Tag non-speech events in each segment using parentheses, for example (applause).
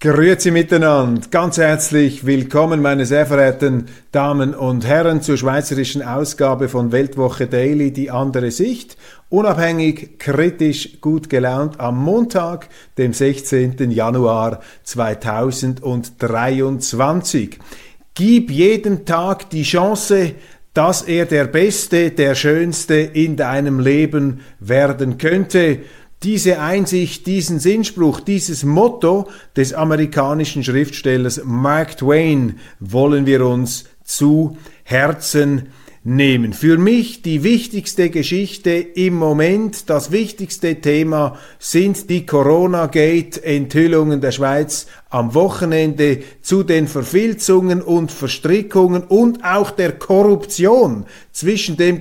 Grüezi miteinander, ganz herzlich willkommen, meine sehr verehrten Damen und Herren, zur schweizerischen Ausgabe von Weltwoche Daily, die andere Sicht. Unabhängig, kritisch, gut gelaunt am Montag, dem 16. Januar 2023. Gib jedem Tag die Chance, dass er der Beste, der Schönste in deinem Leben werden könnte. Diese Einsicht, diesen Sinnspruch, dieses Motto des amerikanischen Schriftstellers Mark Twain wollen wir uns zu Herzen nehmen. Für mich die wichtigste Geschichte im Moment, das wichtigste Thema sind die Corona-Gate-Enthüllungen der Schweiz am Wochenende zu den Verfilzungen und Verstrickungen und auch der Korruption zwischen dem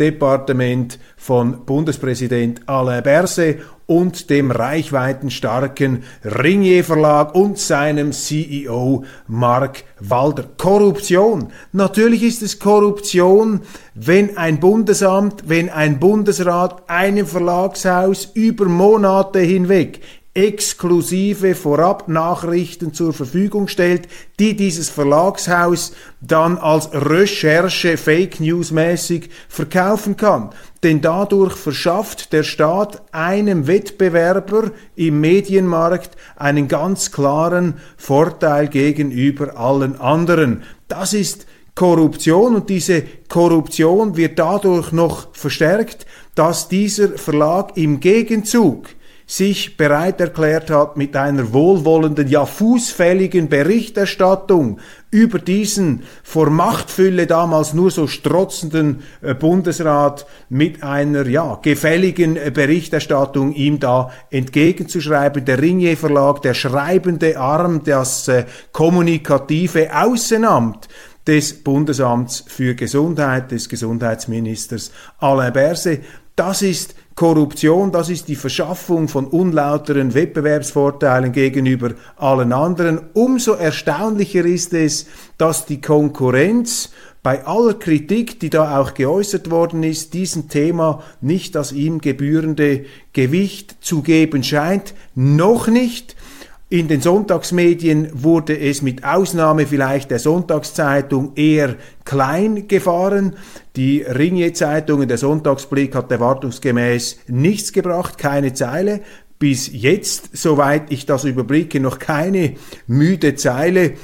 Gesundheitsdepartement von Bundespräsident Alain Berset und dem reichweitenstarken Ringier Verlag und seinem CEO Mark Walder. Korruption. Natürlich ist es Korruption, wenn ein Bundesamt, wenn ein Bundesrat einem Verlagshaus über Monate hinweg exklusive Vorabnachrichten zur Verfügung stellt, die dieses Verlagshaus dann als Recherche Fake News mäßig verkaufen kann. Denn dadurch verschafft der Staat einem Wettbewerber im Medienmarkt einen ganz klaren Vorteil gegenüber allen anderen. Das ist Korruption und diese Korruption wird dadurch noch verstärkt, dass dieser Verlag im Gegenzug sich bereit erklärt hat, mit einer wohlwollenden, ja fußfälligen Berichterstattung über diesen vor Machtfülle damals nur so strotzenden äh, Bundesrat mit einer ja gefälligen äh, Berichterstattung ihm da entgegenzuschreiben. Der Ringier Verlag, der schreibende Arm, das äh, kommunikative Außenamt des Bundesamts für Gesundheit, des Gesundheitsministers Alain Berset, das ist Korruption, das ist die Verschaffung von unlauteren Wettbewerbsvorteilen gegenüber allen anderen. Umso erstaunlicher ist es, dass die Konkurrenz bei aller Kritik, die da auch geäußert worden ist, diesem Thema nicht das ihm gebührende Gewicht zu geben scheint. Noch nicht. In den Sonntagsmedien wurde es mit Ausnahme vielleicht der Sonntagszeitung eher klein gefahren. Die Ringier-Zeitung in der Sonntagsblick hat erwartungsgemäß nichts gebracht, keine Zeile. Bis jetzt, soweit ich das überblicke, noch keine müde Zeile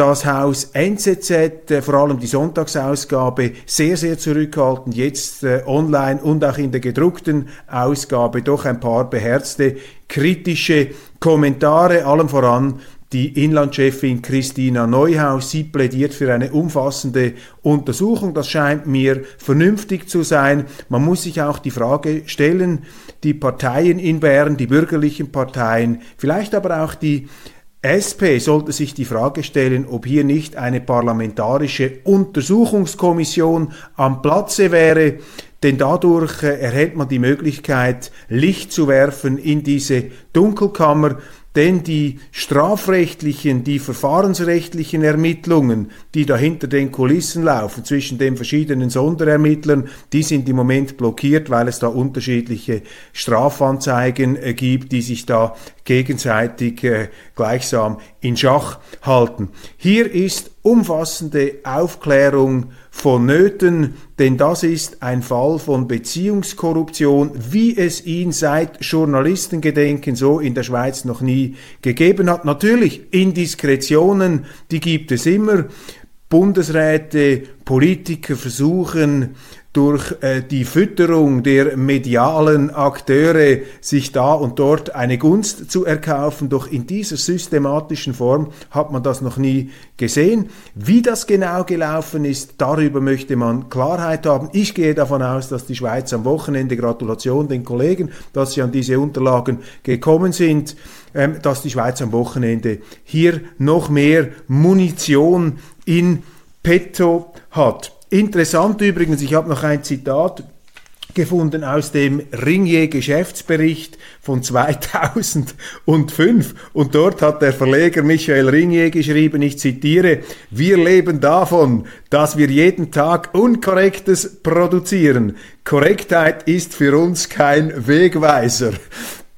das Haus NZZ, äh, vor allem die Sonntagsausgabe, sehr, sehr zurückhaltend, jetzt äh, online und auch in der gedruckten Ausgabe doch ein paar beherzte kritische Kommentare, allem voran die Inlandchefin Christina Neuhaus, sie plädiert für eine umfassende Untersuchung. Das scheint mir vernünftig zu sein. Man muss sich auch die Frage stellen, die Parteien in Bern, die bürgerlichen Parteien, vielleicht aber auch die SP sollte sich die Frage stellen, ob hier nicht eine parlamentarische Untersuchungskommission am Platze wäre, denn dadurch äh, erhält man die Möglichkeit, Licht zu werfen in diese Dunkelkammer, denn die strafrechtlichen, die verfahrensrechtlichen Ermittlungen, die da hinter den Kulissen laufen zwischen den verschiedenen Sonderermittlern, die sind im Moment blockiert, weil es da unterschiedliche Strafanzeigen äh, gibt, die sich da gegenseitig äh, gleichsam in Schach halten. Hier ist umfassende Aufklärung vonnöten, denn das ist ein Fall von Beziehungskorruption, wie es ihn seit Journalistengedenken so in der Schweiz noch nie gegeben hat. Natürlich Indiskretionen, die gibt es immer. Bundesräte, Politiker versuchen durch äh, die Fütterung der medialen Akteure sich da und dort eine Gunst zu erkaufen. Doch in dieser systematischen Form hat man das noch nie gesehen. Wie das genau gelaufen ist, darüber möchte man Klarheit haben. Ich gehe davon aus, dass die Schweiz am Wochenende, Gratulation den Kollegen, dass sie an diese Unterlagen gekommen sind, ähm, dass die Schweiz am Wochenende hier noch mehr Munition in petto hat. Interessant übrigens, ich habe noch ein Zitat gefunden aus dem Ringier Geschäftsbericht von (laughs) 2005 und dort hat der Verleger Michael Ringier geschrieben, ich zitiere, wir leben davon, dass wir jeden Tag Unkorrektes produzieren. Korrektheit ist für uns kein Wegweiser.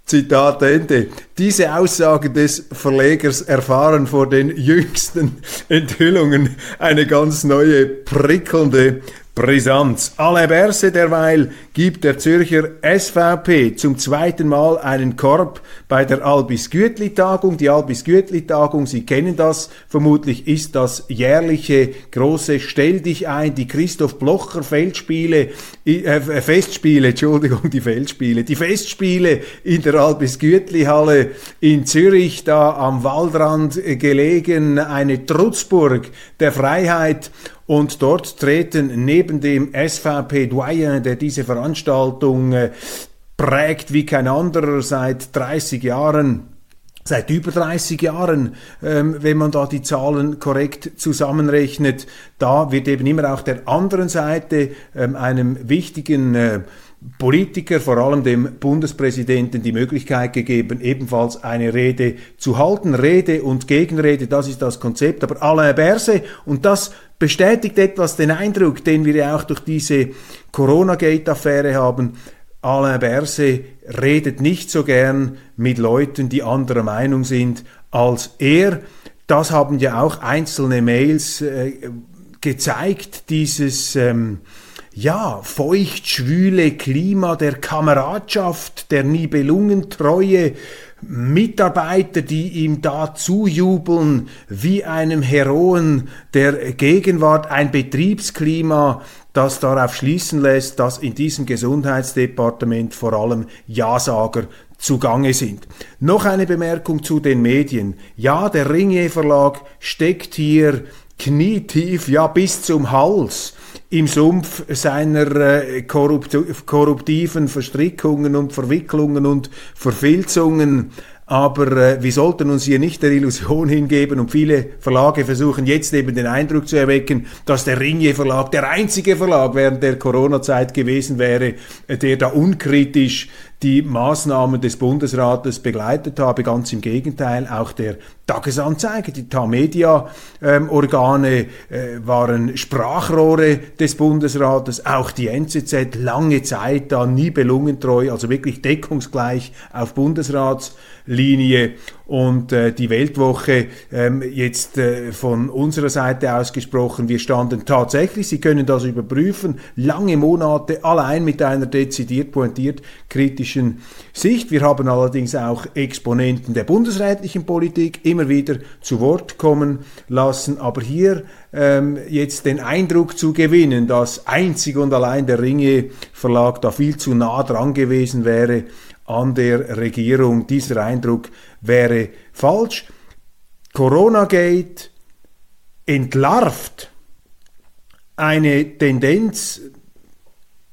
Zitat Ende. Diese Aussagen des Verlegers erfahren vor den jüngsten (laughs) Enthüllungen eine ganz neue, prickelnde Brisanz. Alain Berse derweil gibt der Zürcher SVP zum zweiten Mal einen Korb bei der Albis Gütli Tagung. Die Albis Gütli Tagung, Sie kennen das vermutlich, ist das jährliche große Stell dich ein, die Christoph Blocher Feldspiele, äh, Festspiele, Entschuldigung, die Feldspiele, die Festspiele in der Albis Gütli Halle in Zürich, da am Waldrand gelegen, eine Trutzburg der Freiheit und dort treten neben dem SVP-Doyen, der diese Veranstaltung äh, prägt wie kein anderer seit 30 Jahren, seit über 30 Jahren, ähm, wenn man da die Zahlen korrekt zusammenrechnet. Da wird eben immer auch der anderen Seite, ähm, einem wichtigen äh, Politiker, vor allem dem Bundespräsidenten, die Möglichkeit gegeben, ebenfalls eine Rede zu halten. Rede und Gegenrede, das ist das Konzept. Aber Alain Berse, und das bestätigt etwas den Eindruck, den wir ja auch durch diese Corona-Gate-Affäre haben, Alain Berse redet nicht so gern mit Leuten, die anderer Meinung sind als er. Das haben ja auch einzelne Mails äh, gezeigt, dieses... Ähm, ja, feucht-schwüle Klima der Kameradschaft, der Nibelungentreue, Mitarbeiter, die ihm da zujubeln wie einem Heroen der Gegenwart, ein Betriebsklima, das darauf schließen lässt, dass in diesem Gesundheitsdepartement vor allem Ja-Sager zugange sind. Noch eine Bemerkung zu den Medien. Ja, der Ringier Verlag steckt hier knietief, ja bis zum Hals im Sumpf seiner äh, korruptiven Verstrickungen und Verwicklungen und Verfilzungen. Aber äh, wir sollten uns hier nicht der Illusion hingeben und viele Verlage versuchen jetzt eben den Eindruck zu erwecken, dass der Ringier Verlag der einzige Verlag während der Corona-Zeit gewesen wäre, äh, der da unkritisch die Maßnahmen des Bundesrates begleitet habe. Ganz im Gegenteil, auch der Tagesanzeiger, die Tamedia-Organe äh, waren Sprachrohre des Bundesrates, auch die NZZ lange Zeit da nie belungentreu, also wirklich deckungsgleich auf Bundesratslinie und äh, die Weltwoche ähm, jetzt äh, von unserer Seite aus gesprochen, wir standen tatsächlich, Sie können das überprüfen, lange Monate allein mit einer dezidiert pointiert kritischen Sicht. Wir haben allerdings auch Exponenten der bundesrätlichen Politik immer wieder zu Wort kommen lassen, aber hier ähm, jetzt den Eindruck zu gewinnen, dass einzig und allein der Ringe Verlag da viel zu nah dran gewesen wäre, an der Regierung. Dieser Eindruck wäre falsch. Corona-Gate entlarvt eine Tendenz,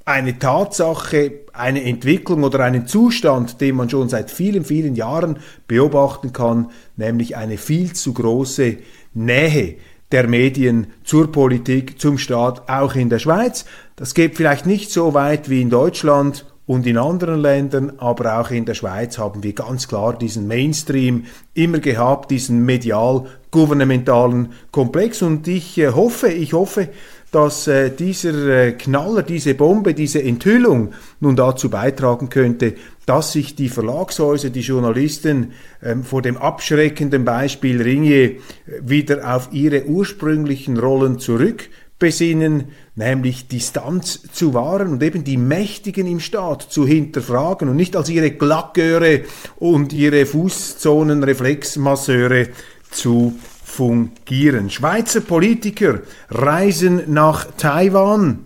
eine Tatsache, eine Entwicklung oder einen Zustand, den man schon seit vielen, vielen Jahren beobachten kann, nämlich eine viel zu große Nähe der Medien zur Politik, zum Staat, auch in der Schweiz. Das geht vielleicht nicht so weit wie in Deutschland und in anderen Ländern, aber auch in der Schweiz haben wir ganz klar diesen Mainstream immer gehabt, diesen medial-gouvernementalen Komplex. Und ich äh, hoffe, ich hoffe, dass äh, dieser äh, Knaller, diese Bombe, diese Enthüllung nun dazu beitragen könnte, dass sich die Verlagshäuser, die Journalisten ähm, vor dem abschreckenden Beispiel Ringier äh, wieder auf ihre ursprünglichen Rollen zurück besinnen, nämlich Distanz zu wahren und eben die Mächtigen im Staat zu hinterfragen und nicht als ihre Glacköre und ihre Fußzonenreflexmasseure zu fungieren. Schweizer Politiker reisen nach Taiwan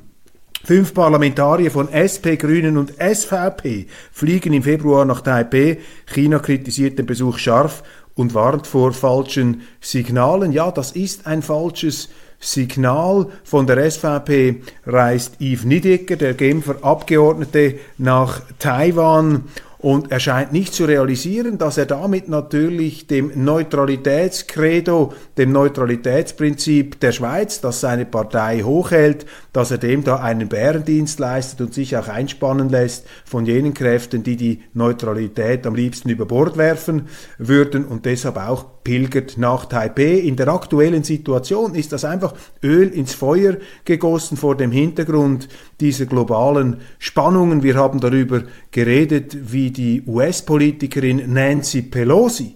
Fünf Parlamentarier von SP, Grünen und SVP fliegen im Februar nach Taipei. China kritisiert den Besuch scharf und warnt vor falschen Signalen. Ja, das ist ein falsches Signal. Von der SVP reist Yves Nidecker, der Genfer Abgeordnete, nach Taiwan und er scheint nicht zu realisieren, dass er damit natürlich dem Neutralitätskredo, dem Neutralitätsprinzip der Schweiz, das seine Partei hochhält, dass er dem da einen Bärendienst leistet und sich auch einspannen lässt von jenen Kräften, die die Neutralität am liebsten über Bord werfen würden und deshalb auch pilgert nach Taipei. In der aktuellen Situation ist das einfach Öl ins Feuer gegossen vor dem Hintergrund dieser globalen Spannungen. Wir haben darüber geredet, wie die US-Politikerin Nancy Pelosi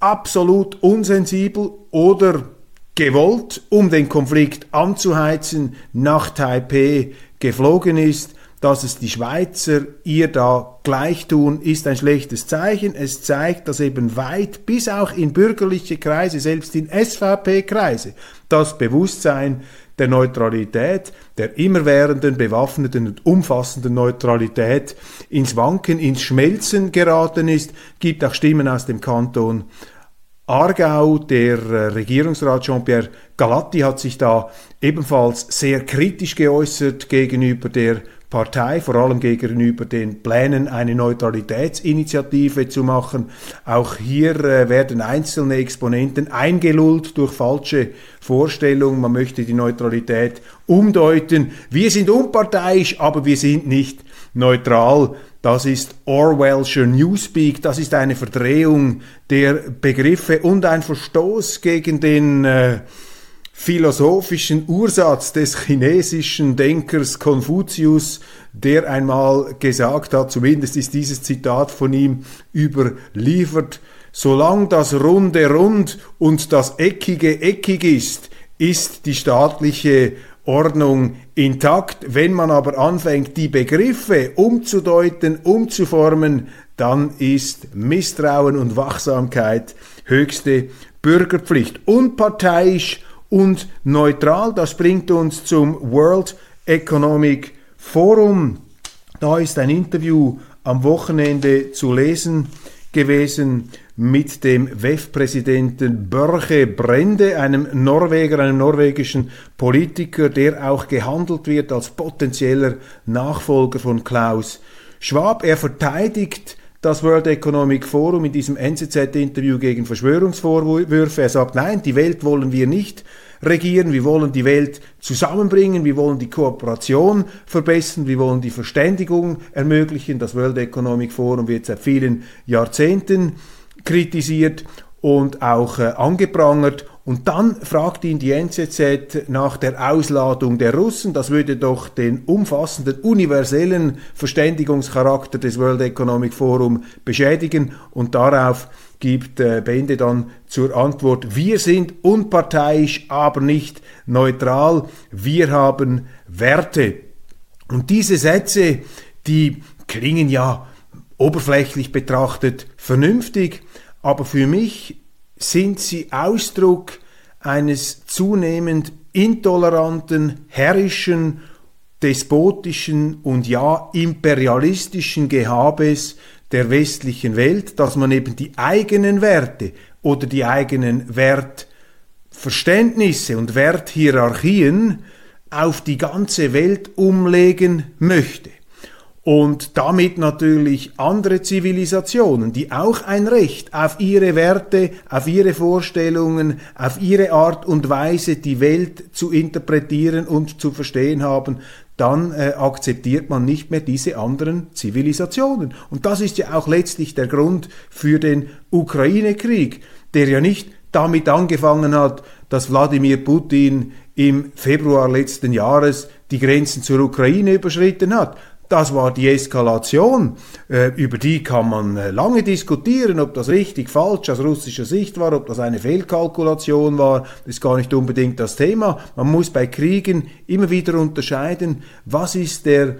absolut unsensibel oder gewollt, um den Konflikt anzuheizen, nach Taipei geflogen ist dass es die Schweizer ihr da gleich tun, ist ein schlechtes Zeichen. Es zeigt, dass eben weit bis auch in bürgerliche Kreise, selbst in SVP-Kreise, das Bewusstsein der Neutralität, der immerwährenden, bewaffneten und umfassenden Neutralität ins Wanken, ins Schmelzen geraten ist, gibt auch Stimmen aus dem Kanton Aargau, der äh, Regierungsrat Jean-Pierre Galatti hat sich da ebenfalls sehr kritisch geäußert gegenüber der Partei, vor allem gegenüber den Plänen, eine Neutralitätsinitiative zu machen. Auch hier äh, werden einzelne Exponenten eingelullt durch falsche Vorstellungen. Man möchte die Neutralität umdeuten. Wir sind unparteiisch, aber wir sind nicht neutral. Das ist Orwellscher Newspeak, das ist eine Verdrehung der Begriffe und ein Verstoß gegen den äh, philosophischen Ursatz des chinesischen Denkers Konfuzius, der einmal gesagt hat, zumindest ist dieses Zitat von ihm überliefert, solange das Runde rund und das Eckige eckig ist, ist die staatliche Ordnung intakt. Wenn man aber anfängt, die Begriffe umzudeuten, umzuformen, dann ist Misstrauen und Wachsamkeit höchste Bürgerpflicht. Unparteiisch und neutral. Das bringt uns zum World Economic Forum. Da ist ein Interview am Wochenende zu lesen gewesen mit dem WEF-Präsidenten Börche Brende, einem Norweger, einem norwegischen Politiker, der auch gehandelt wird als potenzieller Nachfolger von Klaus Schwab. Er verteidigt das World Economic Forum in diesem NZZ-Interview gegen Verschwörungsvorwürfe. Er sagt, nein, die Welt wollen wir nicht regieren, wir wollen die Welt zusammenbringen, wir wollen die Kooperation verbessern, wir wollen die Verständigung ermöglichen. Das World Economic Forum wird seit vielen Jahrzehnten kritisiert und auch äh, angeprangert. Und dann fragt ihn die NZZ nach der Ausladung der Russen. Das würde doch den umfassenden, universellen Verständigungscharakter des World Economic Forum beschädigen. Und darauf gibt äh, Bende dann zur Antwort, wir sind unparteiisch, aber nicht neutral. Wir haben Werte. Und diese Sätze, die klingen ja oberflächlich betrachtet vernünftig, aber für mich sind sie Ausdruck eines zunehmend intoleranten, herrischen, despotischen und ja imperialistischen Gehabes der westlichen Welt, dass man eben die eigenen Werte oder die eigenen Wertverständnisse und Werthierarchien auf die ganze Welt umlegen möchte und damit natürlich andere Zivilisationen, die auch ein Recht auf ihre Werte, auf ihre Vorstellungen, auf ihre Art und Weise die Welt zu interpretieren und zu verstehen haben, dann äh, akzeptiert man nicht mehr diese anderen Zivilisationen. Und das ist ja auch letztlich der Grund für den Ukraine-Krieg, der ja nicht damit angefangen hat, dass Wladimir Putin im Februar letzten Jahres die Grenzen zur Ukraine überschritten hat, das war die Eskalation. Äh, über die kann man äh, lange diskutieren, ob das richtig, falsch aus russischer Sicht war, ob das eine Fehlkalkulation war. Das ist gar nicht unbedingt das Thema. Man muss bei Kriegen immer wieder unterscheiden, was ist der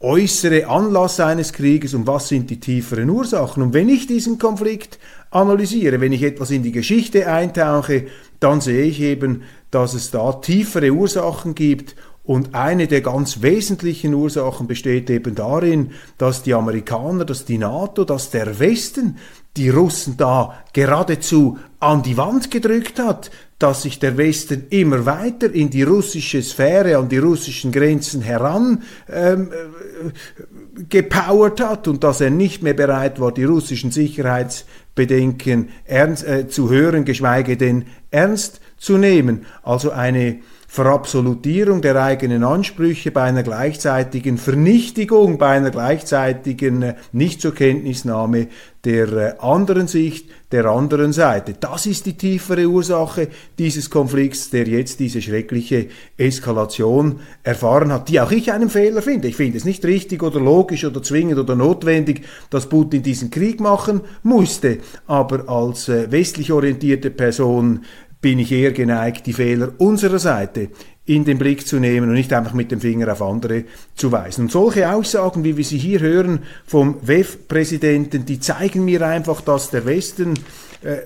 äußere Anlass eines Krieges und was sind die tieferen Ursachen. Und wenn ich diesen Konflikt analysiere, wenn ich etwas in die Geschichte eintauche, dann sehe ich eben, dass es da tiefere Ursachen gibt Und eine der ganz wesentlichen Ursachen besteht eben darin, dass die Amerikaner, dass die NATO, dass der Westen die Russen da geradezu an die Wand gedrückt hat, dass sich der Westen immer weiter in die russische Sphäre, an die russischen Grenzen heran ähm, äh, gepowert hat und dass er nicht mehr bereit war, die russischen Sicherheitsbedenken ernst, äh, zu hören, geschweige denn ernst zu nehmen. Also eine Verabsolutierung der eigenen Ansprüche bei einer gleichzeitigen Vernichtigung, bei einer gleichzeitigen äh, Nicht zur Kenntnisnahme der äh, anderen Sicht, der anderen Seite. Das ist die tiefere Ursache dieses Konflikts, der jetzt diese schreckliche Eskalation erfahren hat, die auch ich einen Fehler finde. Ich finde es nicht richtig oder logisch oder zwingend oder notwendig, dass Putin diesen Krieg machen musste, aber als äh, westlich orientierte Person bin ich eher geneigt, die Fehler unserer Seite in den Blick zu nehmen und nicht einfach mit dem Finger auf andere zu weisen. Und solche Aussagen, wie wir sie hier hören vom WEF-Präsidenten, die zeigen mir einfach, dass der Westen äh,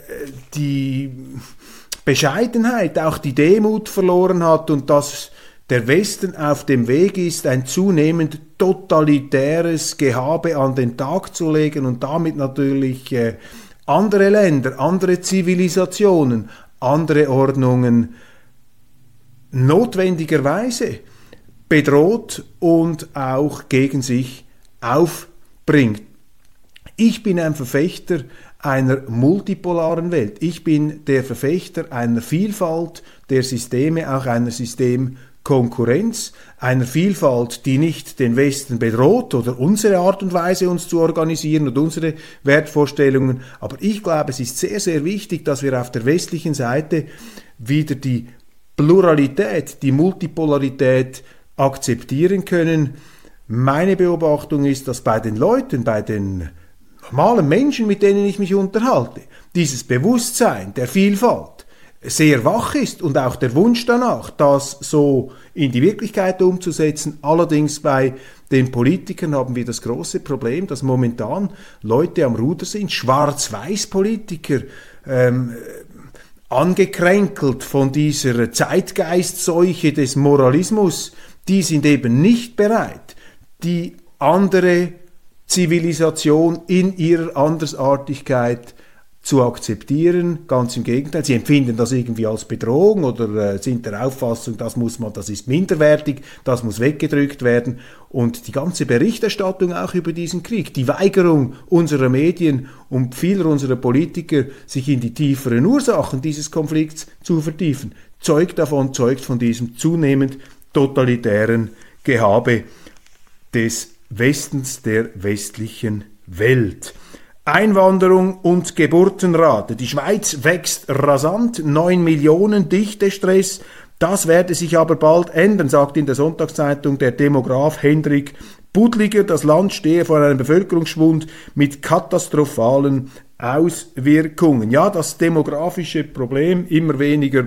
die Bescheidenheit, auch die Demut verloren hat und dass der Westen auf dem Weg ist, ein zunehmend totalitäres Gehabe an den Tag zu legen und damit natürlich äh, andere Länder, andere Zivilisationen, andere Ordnungen notwendigerweise bedroht und auch gegen sich aufbringt. Ich bin ein Verfechter einer multipolaren Welt. Ich bin der Verfechter einer Vielfalt der Systeme, auch einer Systemkonkurrenz, einer Vielfalt, die nicht den Westen bedroht oder unsere Art und Weise, uns zu organisieren und unsere Wertvorstellungen. Aber ich glaube, es ist sehr, sehr wichtig, dass wir auf der westlichen Seite wieder die Pluralität, die Multipolarität akzeptieren können. Meine Beobachtung ist, dass bei den Leuten, bei den normalen Menschen, mit denen ich mich unterhalte, dieses Bewusstsein der Vielfalt sehr wach ist und auch der Wunsch danach, das so in die Wirklichkeit umzusetzen. Allerdings bei den Politikern haben wir das große Problem, dass momentan Leute am Ruder sind, Schwarz-Weiß-Politiker, ähm, angekränkelt von dieser Zeitgeistseuche des Moralismus, die sind eben nicht bereit, die andere Zivilisation in ihrer Andersartigkeit zu akzeptieren. Ganz im Gegenteil, sie empfinden das irgendwie als Bedrohung oder äh, sind der Auffassung, das muss man, das ist minderwertig, das muss weggedrückt werden. Und die ganze Berichterstattung auch über diesen Krieg, die Weigerung unserer Medien und vieler unserer Politiker, sich in die tieferen Ursachen dieses Konflikts zu vertiefen, zeugt davon, zeugt von diesem zunehmend totalitären Gehabe des Westens der westlichen Welt. Einwanderung und Geburtenrate. Die Schweiz wächst rasant, 9 Millionen Dichtestress. Das werde sich aber bald ändern, sagt in der Sonntagszeitung der Demograf Hendrik Budliger. Das Land stehe vor einem Bevölkerungsschwund mit katastrophalen Auswirkungen. Ja, das demografische Problem immer weniger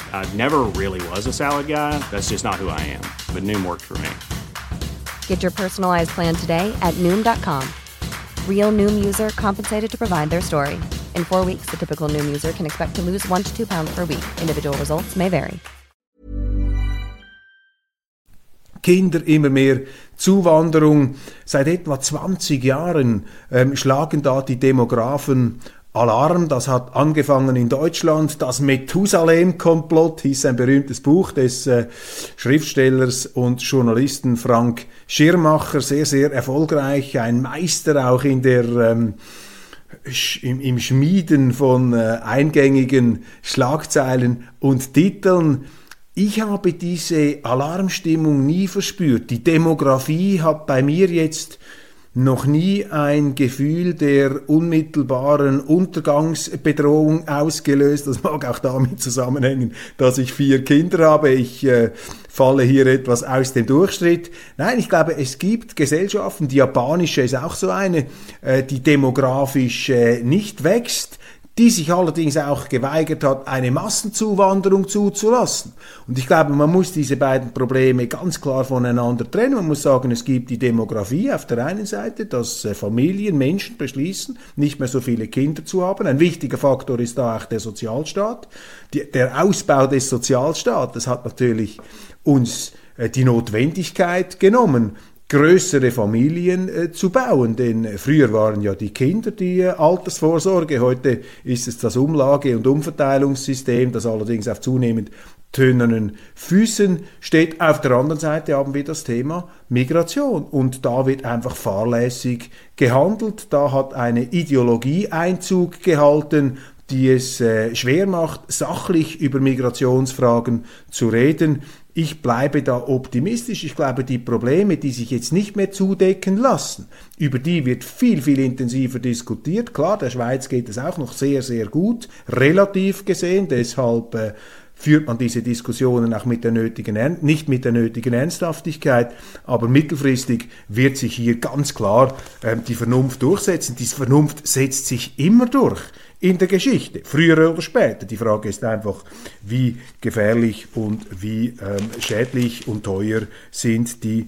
I never really was a salad guy. That's just not who I am. But Noom worked for me. Get your personalized plan today at Noom.com. Real Noom user compensated to provide their story. In four weeks, the typical Noom user can expect to lose one to two pounds per week. Individual results may vary. Kinder, immer mehr Zuwanderung. Seit etwa 20 Jahren ähm, schlagen da die Demografen Alarm, das hat angefangen in Deutschland. Das Methusalem-Komplott hieß ein berühmtes Buch des äh, Schriftstellers und Journalisten Frank Schirmacher, sehr, sehr erfolgreich, ein Meister auch in der ähm, im, im, Schmieden von äh, eingängigen Schlagzeilen und Titeln. Ich habe diese Alarmstimmung nie verspürt. Die Demografie hat bei mir jetzt noch nie ein Gefühl der unmittelbaren Untergangsbedrohung ausgelöst. Das mag auch damit zusammenhängen, dass ich vier Kinder habe. Ich äh, falle hier etwas aus dem Durchschnitt. Nein, ich glaube, es gibt Gesellschaften, die japanische ist auch so eine, äh, die demografisch äh, nicht wächst die sich allerdings auch geweigert hat, eine Massenzuwanderung zuzulassen. Und ich glaube, man muss diese beiden Probleme ganz klar voneinander trennen. Man muss sagen, es gibt die Demografie auf der einen Seite, dass äh, Familien, Menschen beschließen, nicht mehr so viele Kinder zu haben. Ein wichtiger Faktor ist da auch der Sozialstaat. Der Ausbau des Sozialstaates hat natürlich uns äh, die Notwendigkeit genommen, größere Familien äh, zu bauen. Denn früher waren ja die Kinder die äh, Altersvorsorge, heute ist es das Umlage- und Umverteilungssystem, das allerdings auf zunehmend tönernen Füßen steht. Auf der anderen Seite haben wir das Thema Migration und da wird einfach fahrlässig gehandelt. Da hat eine Ideologie Einzug gehalten, die es äh, schwer macht, sachlich über Migrationsfragen zu reden. Ich bleibe da optimistisch. Ich glaube, die Probleme, die sich jetzt nicht mehr zudecken lassen, über die wird viel, viel intensiver diskutiert. Klar, der Schweiz geht es auch noch sehr, sehr gut, relativ gesehen. Deshalb äh, führt man diese Diskussionen auch mit der nötigen, nicht mit der nötigen Ernsthaftigkeit, aber mittelfristig wird sich hier ganz klar äh, die Vernunft durchsetzen. Die Vernunft setzt sich immer durch in der Geschichte, früher oder später. Die Frage ist einfach, wie gefährlich und wie ähm, schädlich und teuer sind die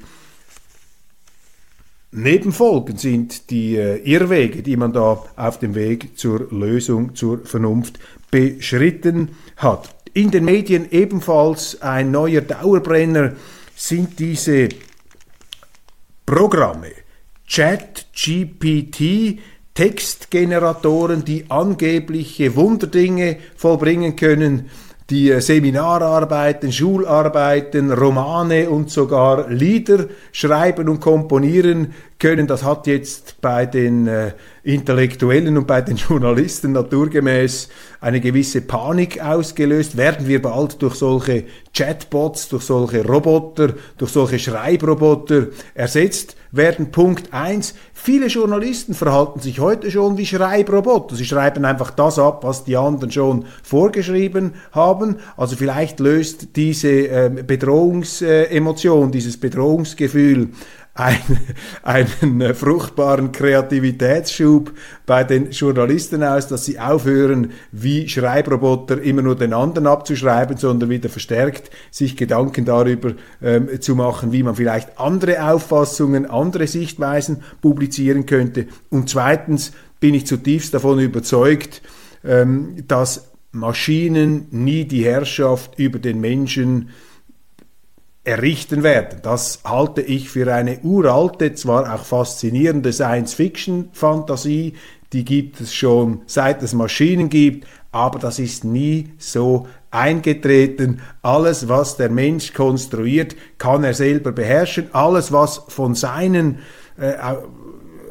Nebenfolgen, sind die äh, Irrwege, die man da auf dem Weg zur Lösung, zur Vernunft beschritten hat. In den Medien ebenfalls ein neuer Dauerbrenner sind diese Programme. ChatGPT, Textgeneratoren, die angebliche Wunderdinge vollbringen können, die äh, Seminararbeiten, Schularbeiten, Romane und sogar Lieder schreiben und komponieren können. Das hat jetzt bei den äh, Intellektuellen und bei den (laughs) Journalisten naturgemäß eine gewisse Panik ausgelöst. Werden wir bald durch solche Chatbots, durch solche Roboter, durch solche Schreibroboter ersetzt werden? Punkt eins. Viele Journalisten verhalten sich heute schon wie Schreibroboter. Sie schreiben einfach das ab, was die anderen schon vorgeschrieben haben. Also vielleicht löst diese äh, Bedrohungsemotion, dieses Bedrohungsgefühl ein, einen äh, fruchtbaren Kreativitätsschub bei den Journalisten aus, dass sie aufhören, wie Schreibroboter immer nur den anderen abzuschreiben, sondern wieder verstärkt sich Gedanken darüber ähm, zu machen, wie man vielleicht andere Auffassungen, andere Sichtweisen publizieren könnte. Und zweitens bin ich zutiefst davon überzeugt, ähm, dass Maschinen nie die Herrschaft über den Menschen errichten werden. Das halte ich für eine uralte, zwar auch faszinierende Science-Fiction-Fantasie, die gibt es schon seit es Maschinen gibt, aber das ist nie so eingetreten. Alles, was der Mensch konstruiert, kann er selber beherrschen. Alles, was von seinen äh,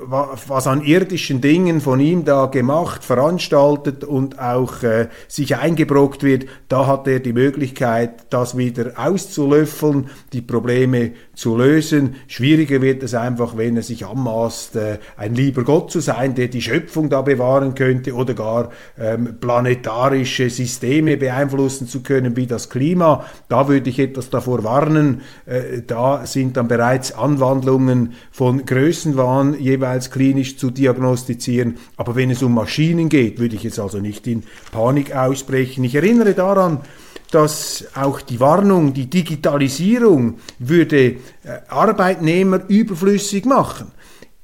was an irdischen Dingen von ihm da gemacht, veranstaltet und auch äh, sich eingebrockt wird, da hat er die Möglichkeit, das wieder auszulöffeln, die Probleme zu lösen. Schwieriger wird es einfach, wenn er sich anmaßt, äh, ein lieber Gott zu sein, der die Schöpfung da bewahren könnte oder gar ähm, planetarische Systeme beeinflussen zu können, wie das Klima. Da würde ich etwas davor warnen. Äh, da sind dann bereits Anwandlungen von Größenwahn jeweils jeweils klinisch zu diagnostizieren. Aber wenn es um Maschinen geht, würde ich jetzt also nicht in Panik ausbrechen. Ich erinnere daran, dass auch die Warnung, die Digitalisierung würde äh, Arbeitnehmer überflüssig machen.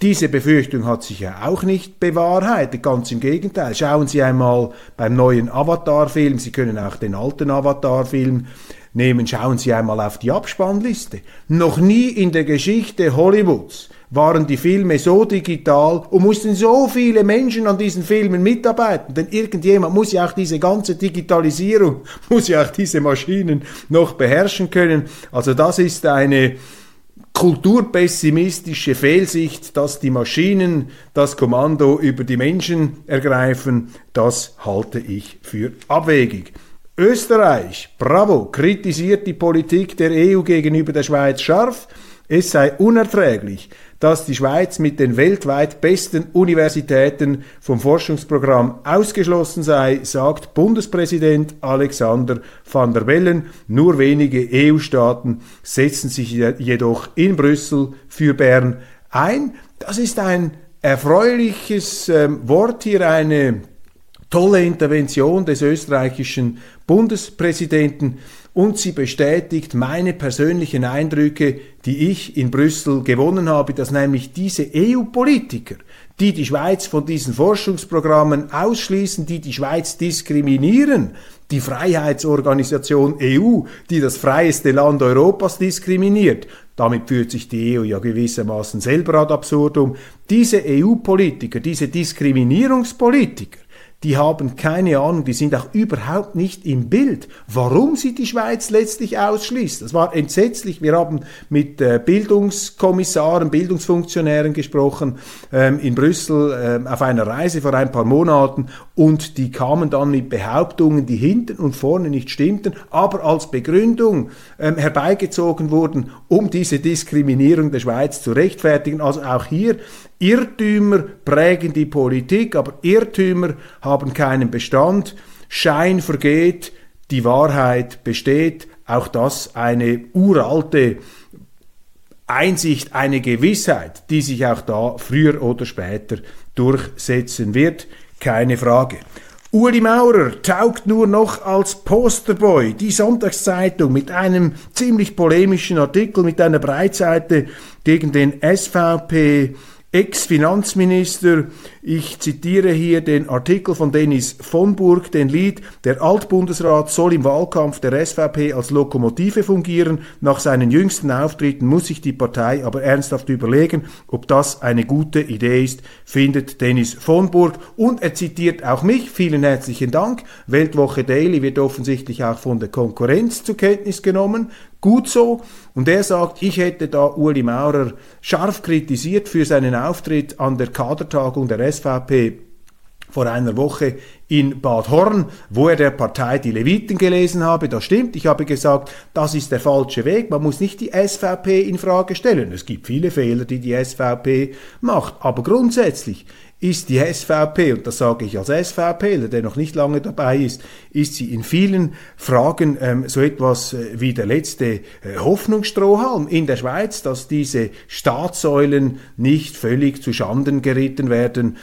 Diese Befürchtung hat sich ja auch nicht bewahrheitet, ganz im Gegenteil. Schauen Sie einmal beim neuen Avatar-Film, Sie können auch den alten Avatar-Film nehmen, schauen Sie einmal auf die Abspannliste. Noch nie in der Geschichte Hollywoods waren die Filme so digital und mussten so viele Menschen an diesen Filmen mitarbeiten. Denn irgendjemand muss ja auch diese ganze Digitalisierung, (laughs) muss ja auch diese Maschinen noch beherrschen können. Also das ist eine kulturpessimistische Fehlsicht, dass die Maschinen das Kommando über die Menschen ergreifen. Das halte ich für abwegig. Österreich, bravo, kritisiert die Politik der EU gegenüber der Schweiz scharf. es sei unerträglich, dass die Schweiz mit den weltweit besten Universitäten vom Forschungsprogramm ausgeschlossen sei, sagt Bundespräsident Alexander van der Bellen. Nur wenige EU-Staaten setzen sich jedoch in Brüssel für Bern ein. Das ist ein erfreuliches äh, Wort hier, eine tolle Intervention des österreichischen Bundespräsidenten und sie bestätigt meine persönlichen Eindrücke, die ich in Brüssel gewonnen habe, dass nämlich diese EU-Politiker, die die Schweiz von diesen Forschungsprogrammen ausschließen, die die Schweiz diskriminieren, die Freiheitsorganisation EU, die das freieste Land Europas diskriminiert, damit führt sich die EU ja gewissermaßen selber ad absurdum, diese EU-Politiker, diese Diskriminierungspolitiker, die haben keine Ahnung, die sind auch überhaupt nicht im Bild, warum sie die Schweiz letztlich ausschließt. Das war entsetzlich. Wir haben mit äh, Bildungskommissaren, Bildungsfunktionären gesprochen ähm, in Brüssel äh, auf einer Reise vor ein paar Monaten und die kamen dann mit Behauptungen, die hinten und vorne nicht stimmten, aber als Begründung ähm, herbeigezogen wurden, um diese Diskriminierung der Schweiz zu rechtfertigen. Also auch hier Irrtümer prägen die Politik, aber Irrtümer haben keinen Bestand. Schein vergeht, die Wahrheit besteht. Auch das eine uralte Einsicht, eine Gewissheit, die sich auch da früher oder später durchsetzen wird. Keine Frage. Uli Maurer taugt nur noch als Posterboy. Die Sonntagszeitung mit einem ziemlich polemischen Artikel, mit einer Breitseite gegen den SVP Ex-Finanzminister, ich zitiere hier den Artikel von Dennis von Burg, den Lied, der Altbundesrat soll im Wahlkampf der SVP als Lokomotive fungieren. Nach seinen jüngsten Auftritten muss sich die Partei aber ernsthaft überlegen, ob das eine gute Idee ist, findet Dennis von Burg. Und er zitiert auch mich. Vielen herzlichen Dank. Weltwoche Daily wird offensichtlich auch von der Konkurrenz zur Kenntnis genommen. Gut so. Und er sagt, ich hätte da Uli Maurer scharf kritisiert für seinen Auftritt an der Kadertagung der SVP vor einer Woche in Bad Horn, wo er der Partei die Leviten gelesen habe. Das stimmt. Ich habe gesagt, das ist der falsche Weg. Man muss nicht die SVP in Frage stellen. Es gibt viele Fehler, die die SVP macht. Aber grundsätzlich ist die SVP, und das sage ich als SVP, der noch nicht lange dabei ist, ist sie in vielen Fragen ähm, so etwas äh, wie der letzte äh, Hoffnungsstrohhalm in der Schweiz, dass diese Staatssäulen nicht völlig zu Schanden geritten werden,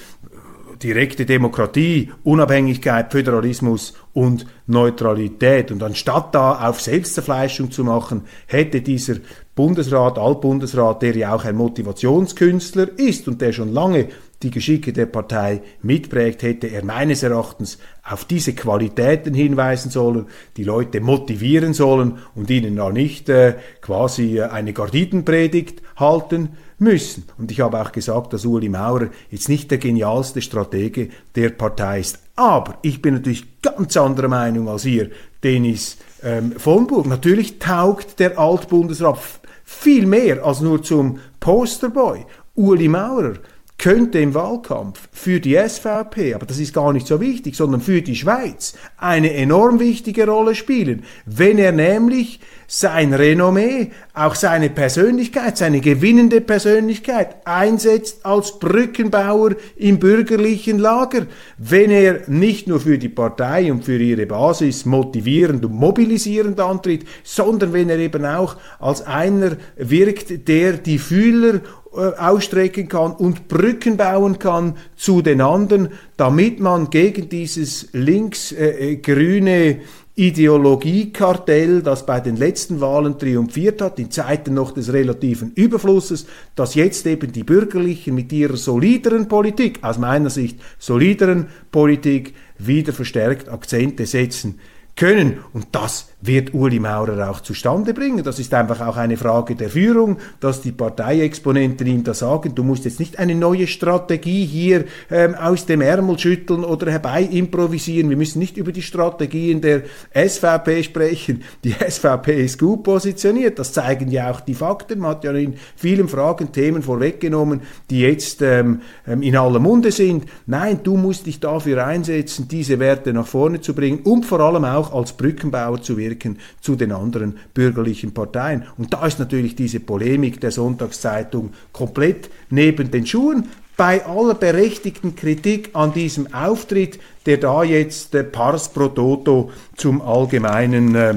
direkte Demokratie, Unabhängigkeit, Föderalismus und Neutralität. Und anstatt da auf Selbstzerfleischung zu machen, hätte dieser Bundesrat, Altbundesrat, der ja auch ein Motivationskünstler ist und der schon lange die Geschicke der Partei mitprägt, hätte er meines Erachtens auf diese Qualitäten hinweisen sollen, die Leute motivieren sollen und ihnen auch nicht äh, quasi eine Garditenpredigt halten müssen. Und ich habe auch gesagt, dass Uli Maurer jetzt nicht der genialste Stratege der Partei ist. Aber ich bin natürlich ganz anderer Meinung als ihr, Denis ähm, von Burg. Natürlich taugt der Altbundesrat viel mehr als nur zum Posterboy. Uli Maurer könnte im Wahlkampf für die SVP, aber das ist gar nicht so wichtig, sondern für die Schweiz eine enorm wichtige Rolle spielen, wenn er nämlich sein Renommee, auch seine Persönlichkeit, seine gewinnende Persönlichkeit einsetzt als Brückenbauer im bürgerlichen Lager, wenn er nicht nur für die Partei und für ihre Basis motivierend und mobilisierend antritt, sondern wenn er eben auch als einer wirkt, der die Fühler ausstrecken kann und Brücken bauen kann zu den anderen, damit man gegen dieses links-grüne äh, Ideologiekartell, das bei den letzten Wahlen triumphiert hat, in Zeiten noch des relativen Überflusses, dass jetzt eben die Bürgerlichen mit ihrer solideren Politik, aus meiner Sicht solideren Politik, wieder verstärkt Akzente setzen können. Und das wird Uli Maurer auch zustande bringen. Das ist einfach auch eine Frage der Führung, dass die Parteiexponenten ihm da sagen, du musst jetzt nicht eine neue Strategie hier ähm, aus dem Ärmel schütteln oder herbei improvisieren. Wir müssen nicht über die Strategien der SVP sprechen. Die (laughs) SVP ist gut positioniert. Das zeigen ja auch die Fakten. Man hat ja in vielen Fragen Themen vorweggenommen, die jetzt ähm, ähm in aller Munde sind. Nein, du musst dich dafür einsetzen, diese Werte nach vorne zu bringen und vor allem auch als Brückenbauer zu wirken wirken zu den anderen bürgerlichen Parteien. Und da ist natürlich diese Polemik der Sonntagszeitung komplett neben den Schuhen bei aller berechtigten Kritik an diesem Auftritt, der da jetzt äh, pars pro toto zum allgemeinen ähm,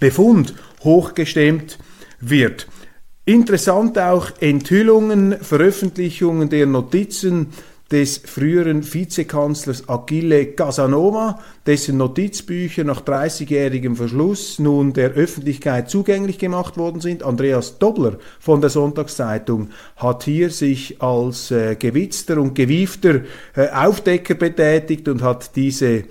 Befund hochgestemmt wird. Interessant auch Enthüllungen, Veröffentlichungen der Notizen des früheren Vizekanzlers Achille Casanova, dessen Notizbücher nach 30-jährigem Verschluss nun der Öffentlichkeit zugänglich gemacht worden sind. Andreas Dobler von der Sonntagszeitung hat hier sich als äh, gewitzter und gewiefter äh, Aufdecker betätigt und hat diese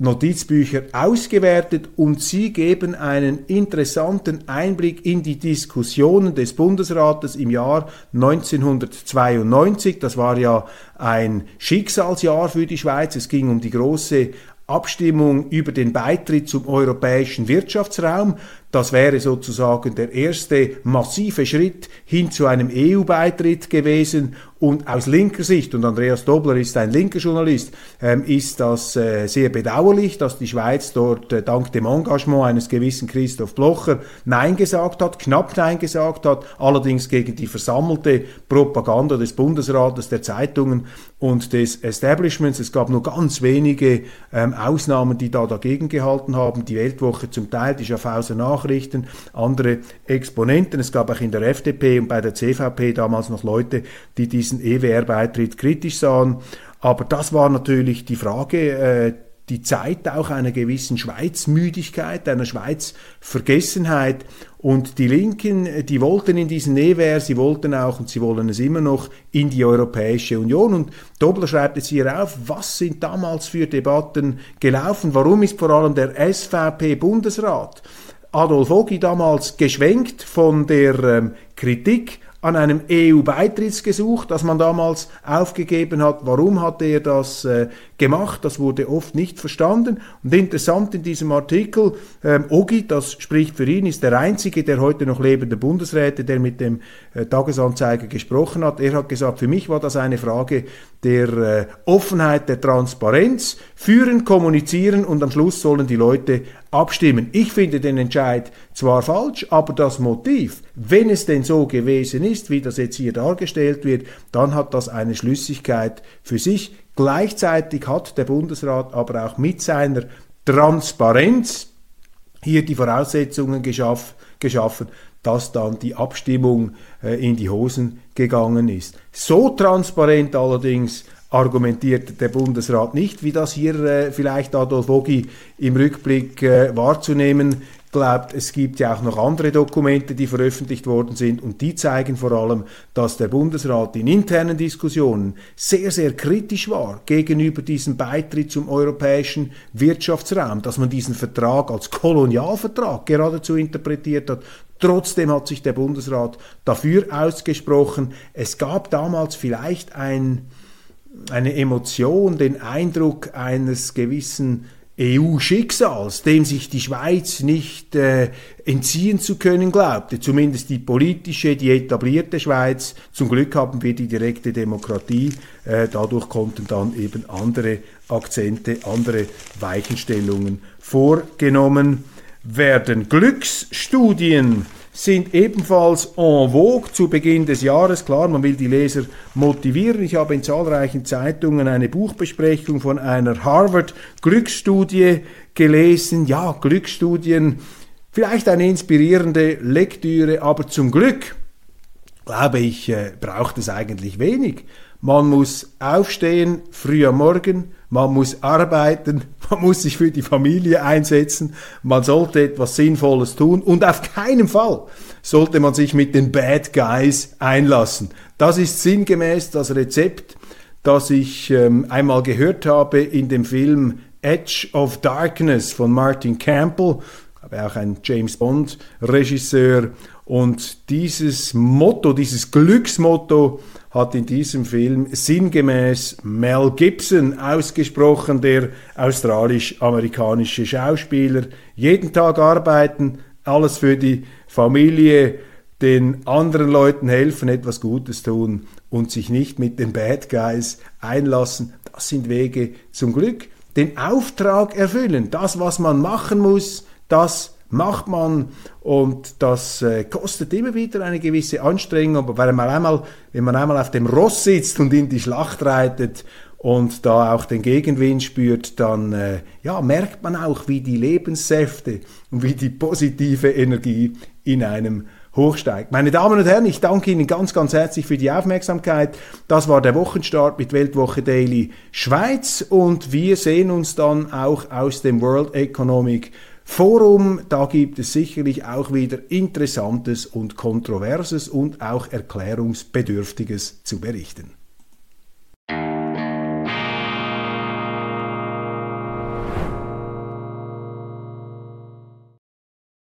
Notizbücher ausgewertet und sie geben einen interessanten Einblick in die Diskussionen des Bundesrates im Jahr 1992. Das war ja ein Schicksalsjahr für die Schweiz. Es ging um die große Abstimmung über den Beitritt zum europäischen Wirtschaftsraum. Das wäre sozusagen der erste massive Schritt hin zu einem EU-Beitritt gewesen. Und aus linker Sicht, und Andreas Dobler ist ein linker Journalist, ähm, ist das äh, sehr bedauerlich, dass die Schweiz dort äh, dank dem Engagement eines gewissen Christoph Blocher Nein gesagt hat, knapp Nein gesagt hat, allerdings gegen die versammelte Propaganda des Bundesrates, der Zeitungen und des Establishments. Es gab nur ganz wenige ähm, Ausnahmen, die da dagegen gehalten haben. Die Weltwoche zum Teil, die Schaffhauser Nachrichten, andere Exponenten. Es gab auch in der FDP und bei der CVP damals noch Leute, die dies diesen EWR-Beitritt kritisch sahen. Aber das war natürlich die Frage, äh, die Zeit auch einer gewissen Schweizmüdigkeit, einer Schweizvergessenheit. Und die Linken, die wollten in diesen EWR, sie wollten auch, und sie wollen es immer noch, in die Europäische Union. Und Dobler schreibt es hier auf, was sind damals für Debatten gelaufen? Warum ist vor allem der SVP-Bundesrat Adolf Ogi damals geschwenkt von der ähm, Kritik an einem EU-Beitrittsgesuch, das man damals aufgegeben hat. Warum hat er das äh, gemacht? Das wurde oft nicht verstanden. Und interessant in diesem Artikel, ähm, Ogi, das spricht für ihn, ist der einzige der heute noch lebende Bundesräte, der mit dem äh, Tagesanzeiger gesprochen hat. Er hat gesagt, für mich war das eine Frage der äh, Offenheit, der Transparenz, führen, kommunizieren und am Schluss sollen die Leute abstimmen. Ich finde den Entscheid zwar falsch, aber das Motiv, wenn es denn so gewesen ist, wie das jetzt hier dargestellt wird, dann hat das eine Schlüssigkeit für sich. Gleichzeitig hat der Bundesrat aber auch mit seiner Transparenz hier die Voraussetzungen geschaff, geschaffen, dass dann die Abstimmung äh, in die Hosen gegangen ist. So transparent allerdings argumentiert der Bundesrat nicht, wie das hier äh, vielleicht Adolf Ogi im Rückblick äh, wahrzunehmen glaubt, es gibt ja auch noch andere Dokumente, die veröffentlicht worden sind und die zeigen vor allem, dass der Bundesrat in internen Diskussionen sehr, sehr kritisch war gegenüber diesem Beitritt zum europäischen Wirtschaftsraum, dass man diesen Vertrag als Kolonialvertrag geradezu interpretiert hat. Trotzdem hat sich der Bundesrat dafür ausgesprochen. Es gab damals vielleicht ein eine Emotion, den Eindruck eines gewissen EU-Schicksals, dem sich die Schweiz nicht äh, entziehen zu können glaubte, zumindest die politische, die etablierte Schweiz. Zum Glück haben wir die direkte Demokratie, äh, dadurch konnten dann eben andere Akzente, andere Weichenstellungen vorgenommen werden. Glücksstudien sind ebenfalls en vogue zu Beginn des Jahres. Klar, man will die Leser motivieren. Ich habe in zahlreichen Zeitungen eine Buchbesprechung von einer Harvard-Glücksstudie gelesen. Ja, Glücksstudien, vielleicht eine inspirierende Lektüre, aber zum Glück, glaube ich, äh, braucht es eigentlich wenig. Man muss aufstehen, früh am Morgen, man muss arbeiten, (laughs) man muss sich für die Familie einsetzen, man sollte etwas Sinnvolles tun. Und auf keinen Fall sollte man sich mit den Bad Guys einlassen. Das ist sinngemäß das Rezept, das ich ähm, einmal gehört habe in dem Film Edge of Darkness von Martin Campbell, aber auch ein James Bond Regisseur. Und dieses Motto, dieses Glücksmotto hat in diesem Film sinngemäß Mel Gibson ausgesprochen, der australisch-amerikanische Schauspieler. Jeden Tag arbeiten, alles für die Familie, den anderen Leuten helfen, etwas Gutes tun und sich nicht mit den Bad Guys einlassen. Das sind Wege zum Glück. Den Auftrag erfüllen, das, was man machen muss, Das macht man und das äh, kostet immer wieder eine gewisse Anstrengung, aber wenn man einmal, wenn man einmal auf dem Ross sitzt und in die Schlacht reitet und da auch den Gegenwind spürt, dann äh, ja, merkt man auch, wie die Lebenssäfte und wie die positive Energie in einem hochsteigt. Meine Damen und Herren, ich danke Ihnen ganz, ganz herzlich für die Aufmerksamkeit. Das war der Wochenstart mit Weltwoche Daily Schweiz und wir sehen uns dann auch aus dem World Economic Forum. Da gibt es sicherlich auch wieder Interessantes und Kontroverses und auch Erklärungsbedürftiges zu berichten.